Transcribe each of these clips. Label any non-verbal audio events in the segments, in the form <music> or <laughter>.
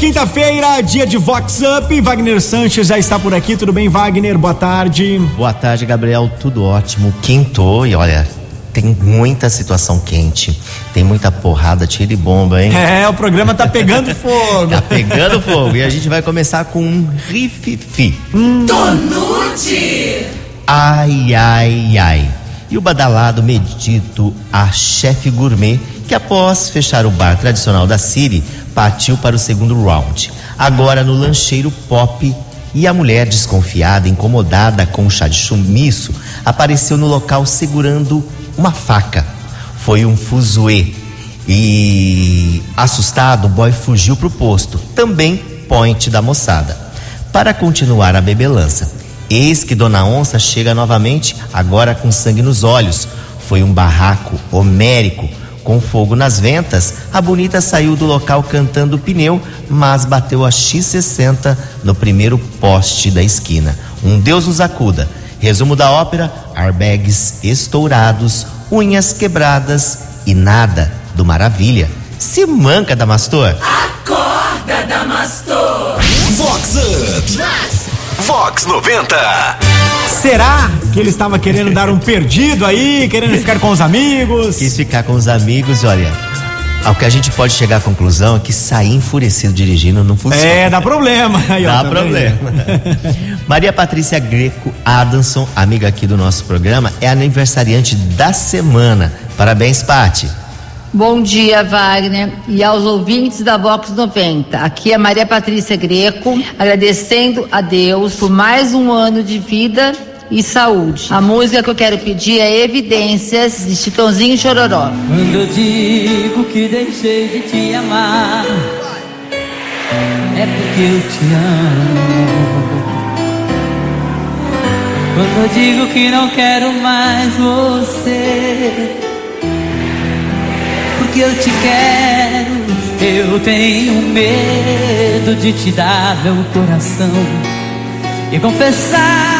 quinta-feira, dia de Vox Up. Wagner Sanches já está por aqui. Tudo bem, Wagner? Boa tarde. Boa tarde, Gabriel. Tudo ótimo. Quintou e olha, tem muita situação quente. Tem muita porrada, tira e bomba, hein? É, o programa tá pegando <laughs> fogo. tá pegando fogo. E a gente vai começar com um rififi. Hum. Tonute! Ai, ai, ai. E o badalado medito a chefe gourmet, que após fechar o bar tradicional da Siri, partiu para o segundo round. Agora no lancheiro pop e a mulher desconfiada, incomodada com o chá de chumiço, apareceu no local segurando uma faca. Foi um fuzuê. E assustado, o boy fugiu pro posto, também point da moçada. Para continuar a bebelança, eis que Dona Onça chega novamente, agora com sangue nos olhos. Foi um barraco homérico com fogo nas ventas, a bonita saiu do local cantando pneu, mas bateu a X60 no primeiro poste da esquina. Um Deus nos acuda. Resumo da ópera: airbags estourados, unhas quebradas e nada do maravilha. Se manca, Damastor. Acorda, Damastor. Vox Up. Vox. Vox 90. Será que ele estava querendo dar um perdido aí, querendo ficar com os amigos? Quis ficar com os amigos, olha. Ao que a gente pode chegar à conclusão é que sair enfurecido dirigindo não funciona. É, dá problema. <laughs> Aí, dá ó, problema. <laughs> Maria Patrícia Greco Adamson, amiga aqui do nosso programa, é aniversariante da semana. Parabéns, Pati. Bom dia, Wagner, e aos ouvintes da Vox 90. Aqui é Maria Patrícia Greco, agradecendo a Deus por mais um ano de vida e saúde. A música que eu quero pedir é Evidências de Chitãozinho Chororó. Quando eu digo que deixei de te amar, é porque eu te amo. Quando eu digo que não quero mais você, porque eu te quero. Eu tenho medo de te dar meu coração e confessar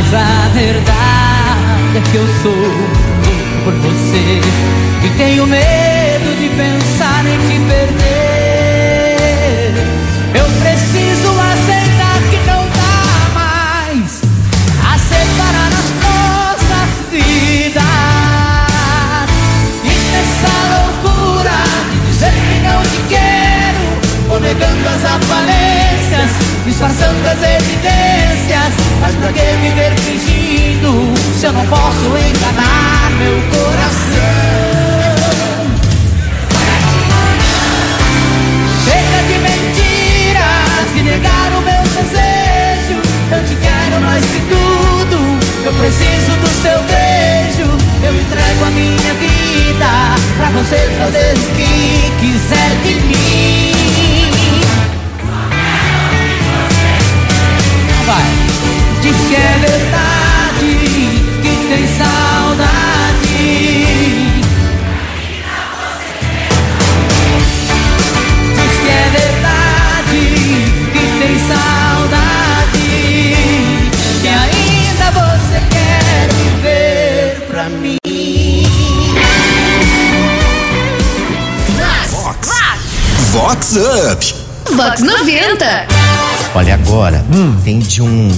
Mas a verdade é que eu sou louco por você. E tenho medo de pensar em te perder. Up. Vox 90. Olha, agora hum. tem de um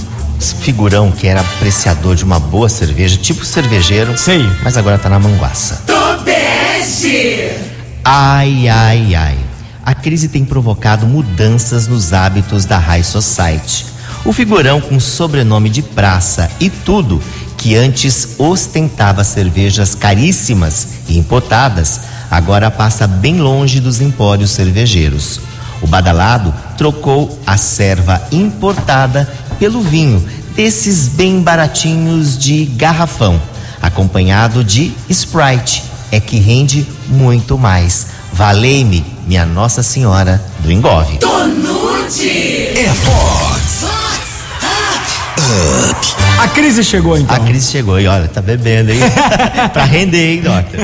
figurão que era apreciador de uma boa cerveja, tipo cervejeiro. Sei. Mas agora tá na manguaça. Tobeste! Ai, ai, ai. A crise tem provocado mudanças nos hábitos da High Society. O figurão com sobrenome de praça e tudo, que antes ostentava cervejas caríssimas e importadas, agora passa bem longe dos empórios cervejeiros. O badalado trocou a serva importada pelo vinho, desses bem baratinhos de garrafão, acompanhado de Sprite, é que rende muito mais. Valei-me, minha Nossa Senhora do Engove. Tonute. É Fox. A crise chegou então. A Cris chegou e olha, tá bebendo, hein? <laughs> pra render, hein, Doctor?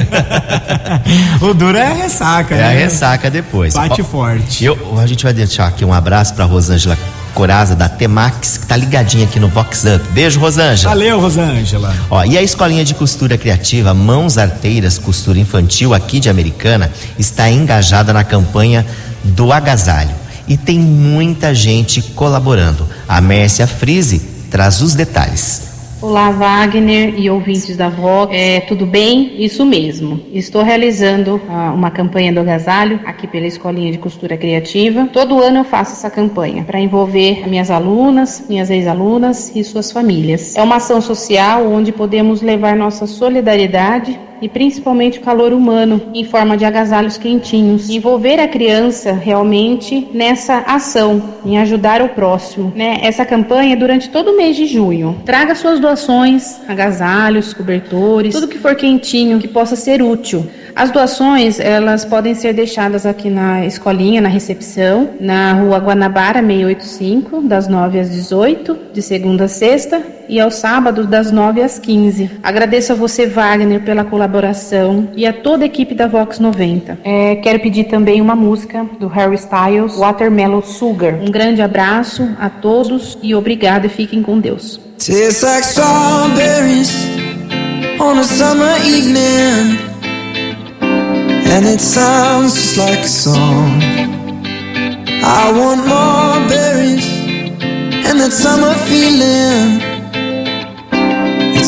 <laughs> o duro é a ressaca, É né? a ressaca depois. Bate Ó, forte. Eu, a gente vai deixar aqui um abraço pra Rosângela Coraza da Temax, que tá ligadinha aqui no Vox Up. Beijo, Rosângela. Valeu, Rosângela. Ó, e a escolinha de costura criativa Mãos Arteiras Costura Infantil aqui de Americana está engajada na campanha do agasalho e tem muita gente colaborando. A Mércia Frise traz os detalhes. Olá, Wagner e ouvintes da Vox. É, tudo bem? Isso mesmo. Estou realizando ah, uma campanha do agasalho aqui pela Escolinha de Costura Criativa. Todo ano eu faço essa campanha para envolver minhas alunas, minhas ex-alunas e suas famílias. É uma ação social onde podemos levar nossa solidariedade e principalmente o calor humano em forma de agasalhos quentinhos. Envolver a criança realmente nessa ação, em ajudar o próximo. Né? Essa campanha é durante todo o mês de junho. Traga suas doações, agasalhos, cobertores, tudo que for quentinho, que possa ser útil. As doações, elas podem ser deixadas aqui na escolinha, na recepção, na rua Guanabara 685, das 9 às 18, de segunda a sexta, e aos sábados, das 9 às 15. Agradeço a você, Wagner, pela colaboração e a toda a equipe da Vox 90. É, quero pedir também uma música do Harry Styles, Watermelon Sugar. Um grande abraço a todos e obrigado e fiquem com Deus. Tastes like strawberries on a summer evening, and it sounds just like a song. I want more berries and that summer feeling.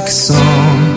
Like a song.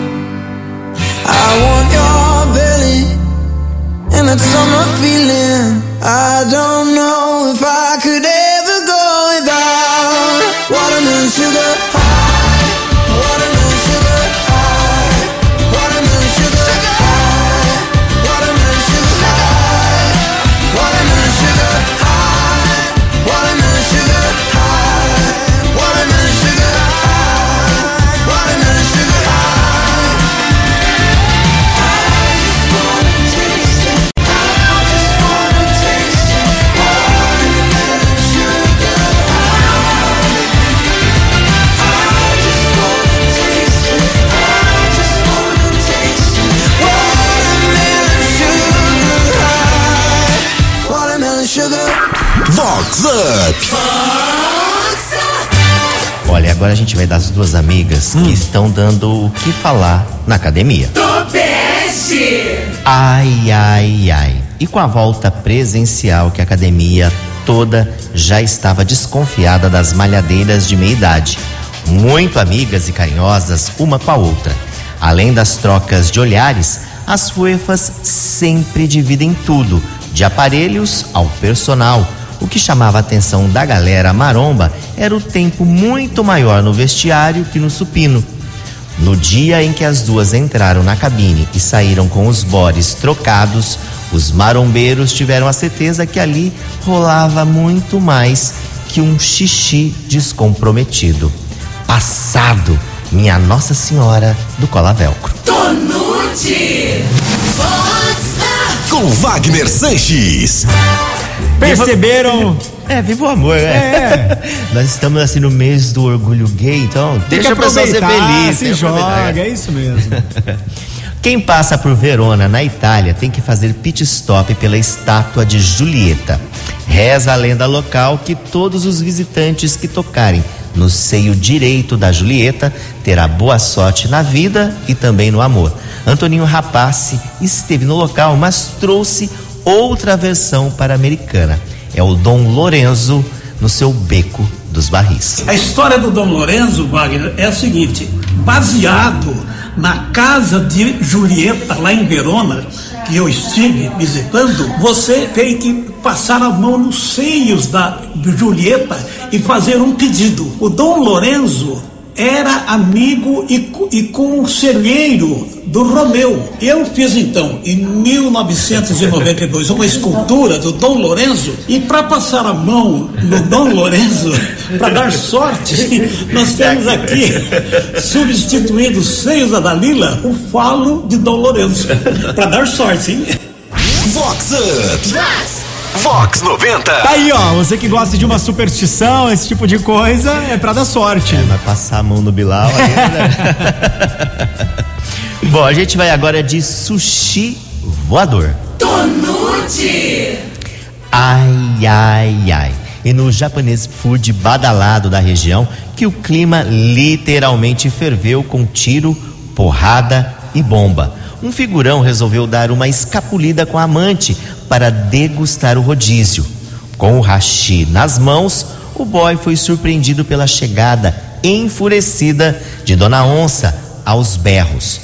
Vox Up. Olha, agora a gente vai dar as duas amigas que estão dando o que falar na academia. Topeste. Ai, ai, ai. E com a volta presencial que a academia toda já estava desconfiada das malhadeiras de meia idade, muito amigas e carinhosas uma com a outra. Além das trocas de olhares, as fuefas sempre dividem tudo, de aparelhos ao personal, O que chamava a atenção da galera maromba era o tempo muito maior no vestiário que no supino. No dia em que as duas entraram na cabine e saíram com os bores trocados, os marombeiros tiveram a certeza que ali rolava muito mais que um xixi descomprometido. Passado, minha Nossa Senhora do Cola Velcro. Tonute. Com Wagner Sanches. Perceberam? É, viva o amor, né? É. Nós estamos assim no mês do orgulho gay, então Tem deixa a pessoa ser feliz. Se joga, é isso mesmo. <laughs> Quem passa por Verona, na Itália, tem que fazer pit stop pela estátua de Julieta. Reza a lenda local que todos os visitantes que tocarem no seio direito da Julieta terá boa sorte na vida e também no amor. Antoninho Rapace esteve no local, mas trouxe outra versão para americana. É o Dom Lorenzo no seu beco dos barris. A história do Dom Lorenzo Wagner é a seguinte: baseado na casa de Julieta, lá em Verona, que eu estive visitando, você tem que passar a mão nos seios da Julieta e fazer um pedido. O Dom Lorenzo era amigo e, e conselheiro do Romeu. Eu fiz então, em 1992, uma escultura do Dom Lorenzo e para passar a mão no Dom Lorenzo, <laughs> para dar sorte, <laughs> nós temos aqui, substituindo os seios da Dalila, o falo de Dom Lorenzo, para dar sorte, hein? Vox Up. Vox 90. Tá aí, ó. Você que gosta de uma superstição, esse tipo de coisa, é pra dar sorte. Vai passar a mão no Bilal ainda. <laughs> Bom, a gente vai agora de sushi voador. Tonute. Ai, ai, ai. E no japonês food badalado da região, que o clima literalmente ferveu com tiro, porrada e bomba. Um figurão resolveu dar uma escapulida com a amante para degustar o rodízio. Com o hashi nas mãos, o boy foi surpreendido pela chegada enfurecida de Dona Onça aos berros.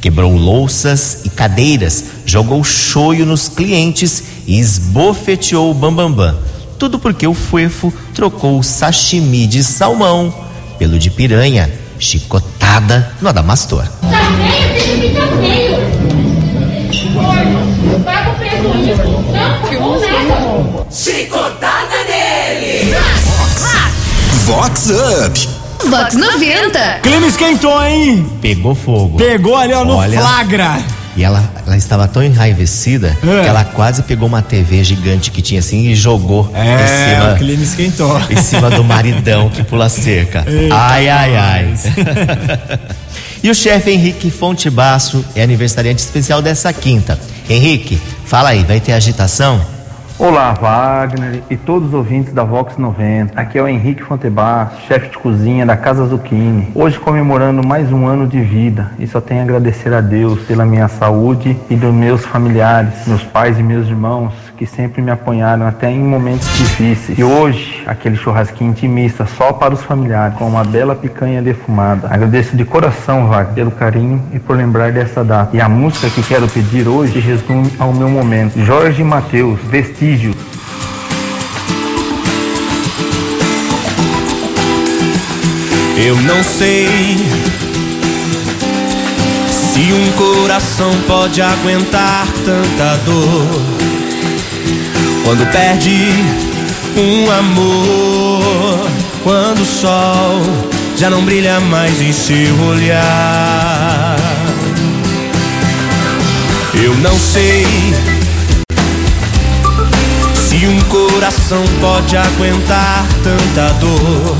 Quebrou louças e cadeiras, jogou choio nos clientes e esbofeteou o bambambam. Tudo porque o fuefo trocou o sashimi de salmão pelo de piranha, chicotada no adamastor. Tá Chicotada nele. Vox Up. Vox 90. Clima esquentou, hein? Pegou fogo. Pegou ali, ó, no Olha. flagra. E ela, ela estava tão enraivecida É. que ela quase pegou uma TV gigante que tinha assim e jogou É, em o cima. clima esquentou. em cima do maridão que pula cerca. <laughs> Eita, ai, ai, ai. <laughs> e o chefe Henrique Fonte Basso é aniversariante especial dessa quinta. Henrique, fala aí, vai ter agitação? Olá, Wagner e todos os ouvintes da Vox 90. Aqui é o Henrique Fontebas, chefe de cozinha da Casa Zucchini. Hoje comemorando mais um ano de vida e só tenho a agradecer a Deus pela minha saúde e dos meus familiares, meus pais e meus irmãos que sempre me apoiaram até em momentos difíceis. E hoje, aquele churrasquinho intimista só para os familiares, com uma bela picanha defumada. Agradeço de coração, Wagner, pelo carinho e por lembrar dessa data. E a música que quero pedir hoje resume ao meu momento. Jorge Mateus, Vestígio. Eu não sei se um coração pode aguentar tanta dor quando perde um amor, quando o sol já não brilha mais em seu olhar. Eu não sei se um coração pode aguentar tanta dor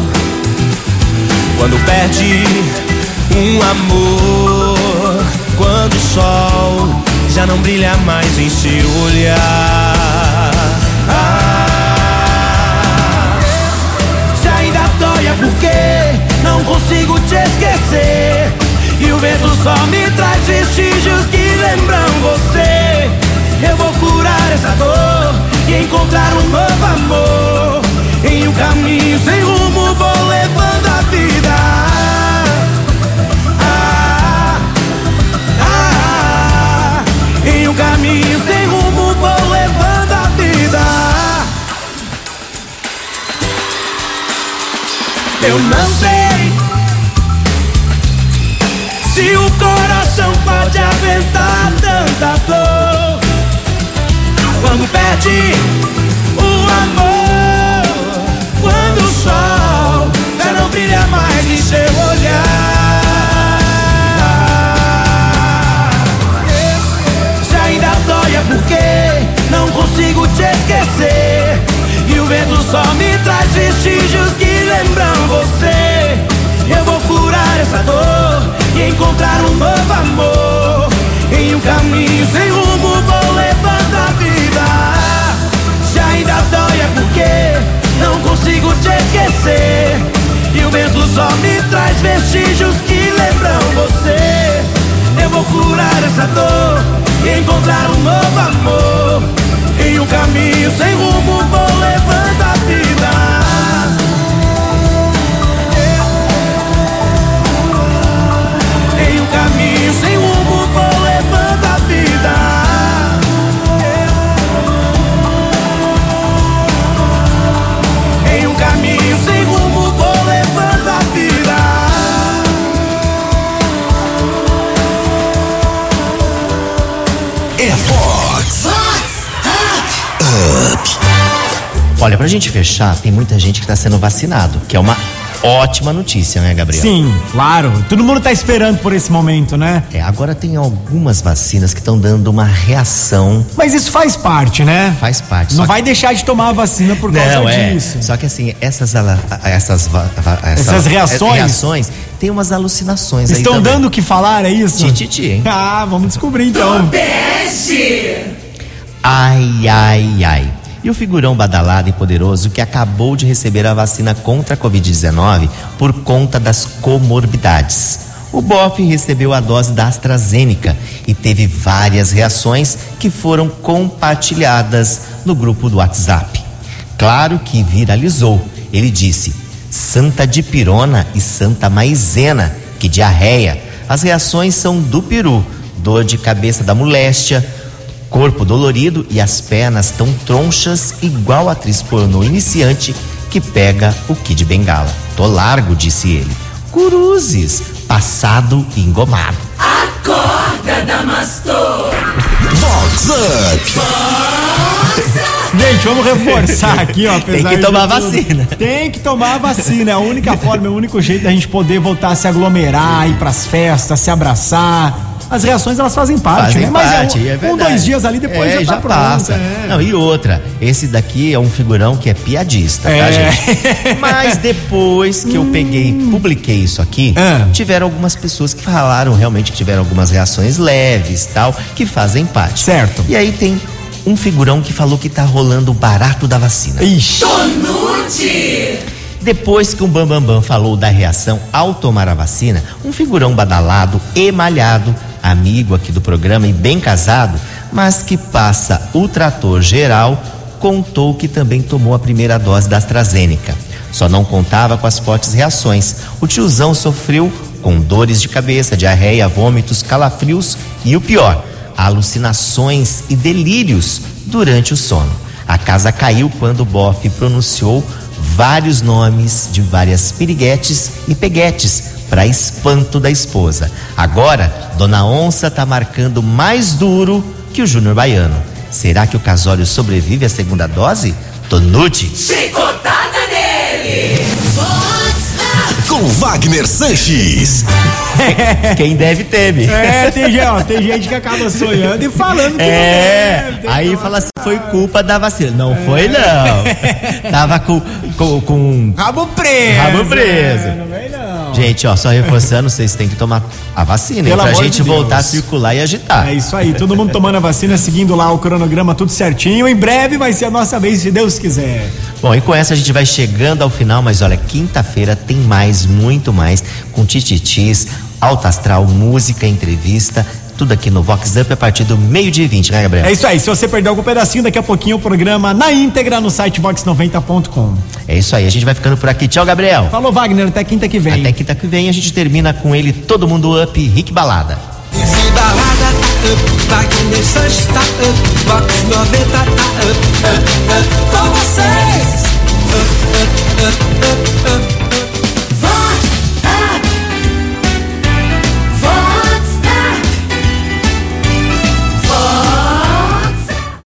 quando perde um amor, quando o sol já não brilha mais em seu olhar. Te esquecer. E o vento só me traz vestígios que lembram você. Eu vou curar essa dor e encontrar um novo amor. Em um caminho sem rumo vou levando a vida. Ah, ah, em um caminho sem rumo vou levando a vida. Eu não sei pode aguentar tanta dor quando perde o amor, quando o sol já não brilha mais em seu olhar. Se ainda dói é porque não consigo te esquecer. E o vento só me traz vestígios que lembram você. Eu vou curar essa dor e encontrar um novo amor. Em um caminho sem rumo vou levando a vida. Se ainda dói é porque não consigo te esquecer. E o vento só me traz vestígios que lembram você. Eu vou curar essa dor e encontrar um novo amor. Em um caminho sem rumo vou levando a vida. Fox. Up. Olha, pra gente fechar, tem muita gente que tá sendo vacinado, que é uma ótima notícia, né, Gabriel? Sim, claro. Todo mundo tá esperando por esse momento, né? É, agora tem algumas vacinas que estão dando uma reação. Mas isso faz parte, né? Faz parte. Não vai deixar de tomar a vacina por causa Não, é. disso. Só que assim, essas, essas, va- va- essa- Essas reações? reações tem umas alucinações Estão aí também. dando o que falar, é isso? Tititi, hein? <laughs> Ah, vamos descobrir então. Teste. Ai, ai, ai. E o figurão badalado e poderoso que acabou de receber a vacina contra a Covid-19 por conta das comorbidades. O Boff recebeu a dose da AstraZeneca e teve várias reações que foram compartilhadas no grupo do WhatsApp. Claro que viralizou. Ele disse: Santa Dipirona e Santa Maizena, que diarreia. As reações são do peru, dor de cabeça da moléstia, corpo dolorido e as pernas tão tronchas, igual a atriz pornô iniciante que pega o Kid Bengala. Tô largo, disse ele. Cruzes, passado e engomado. Acorda, Damastor. Vox Up. Gente, vamos reforçar <laughs> aqui, ó. Tem que tomar tudo. vacina. Tem que tomar a vacina. É a única forma, é o único jeito da gente poder voltar a se aglomerar, ir pras festas, se abraçar. As reações, elas fazem parte, Fazem né? Mas parte, é um, é um, dois dias ali, depois É, já tá pronto. passa. é. Não, e outra, esse daqui é um figurão que é piadista, tá, É. gente? <laughs> Mas depois que eu peguei, publiquei isso aqui, Ah. tiveram algumas pessoas que falaram realmente que tiveram algumas reações leves, tal, que fazem parte. Certo. E aí tem um figurão que falou que tá rolando o barato da vacina. Ixi. Tonute. Depois que o Bambambam Bam Bam falou da reação ao tomar a vacina, um figurão badalado, emalhado, amigo aqui do programa e bem casado, mas que passa o trator geral, contou que também tomou a primeira dose da AstraZeneca. Só não contava com as fortes reações. O tiozão sofreu com dores de cabeça, diarreia, vômitos, calafrios e o pior, alucinações e delírios durante o sono. A casa caiu quando o bofe pronunciou vários nomes de várias piriguetes e peguetes para espanto da esposa. Agora, Dona Onça tá marcando mais duro que o Júnior Baiano. Será que o casório sobrevive à segunda dose? Tonute. Chicotada nele. Com Wagner Sanches. <laughs> Quem deve teme. É, tem, gente- ó, tem gente que acaba sonhando e falando que É, não deve. aí que- fala assim, foi culpa da vacina. Não foi não. Tava com, com, com Rabo preso. Rabo preso. É, não vem não. Gente, ó, só reforçando, vocês têm que tomar a vacina, Pelo pra gente de voltar a circular e agitar. É isso aí, todo mundo tomando a vacina, seguindo lá o cronograma tudo certinho. Em breve vai ser a nossa vez, se Deus quiser. Bom, e com essa a gente vai chegando ao final, mas olha, quinta-feira tem mais, muito mais, com tititis, alta astral, música, entrevista, tudo aqui no Vox Up a partir do meio de 20, né, Gabriel? É isso aí. Se você perdeu algum pedacinho, daqui a pouquinho o programa na íntegra no site vox90.com. É isso aí. A gente vai ficando por aqui. Tchau, Gabriel. Falou, Wagner. Até quinta que vem. Até quinta que vem. A gente termina com ele, todo mundo up, Rick Balada. Esse balada tá up, Wagner Sanches tá up, Vox up, tá up, up, up, com. Up, up, up, up, up.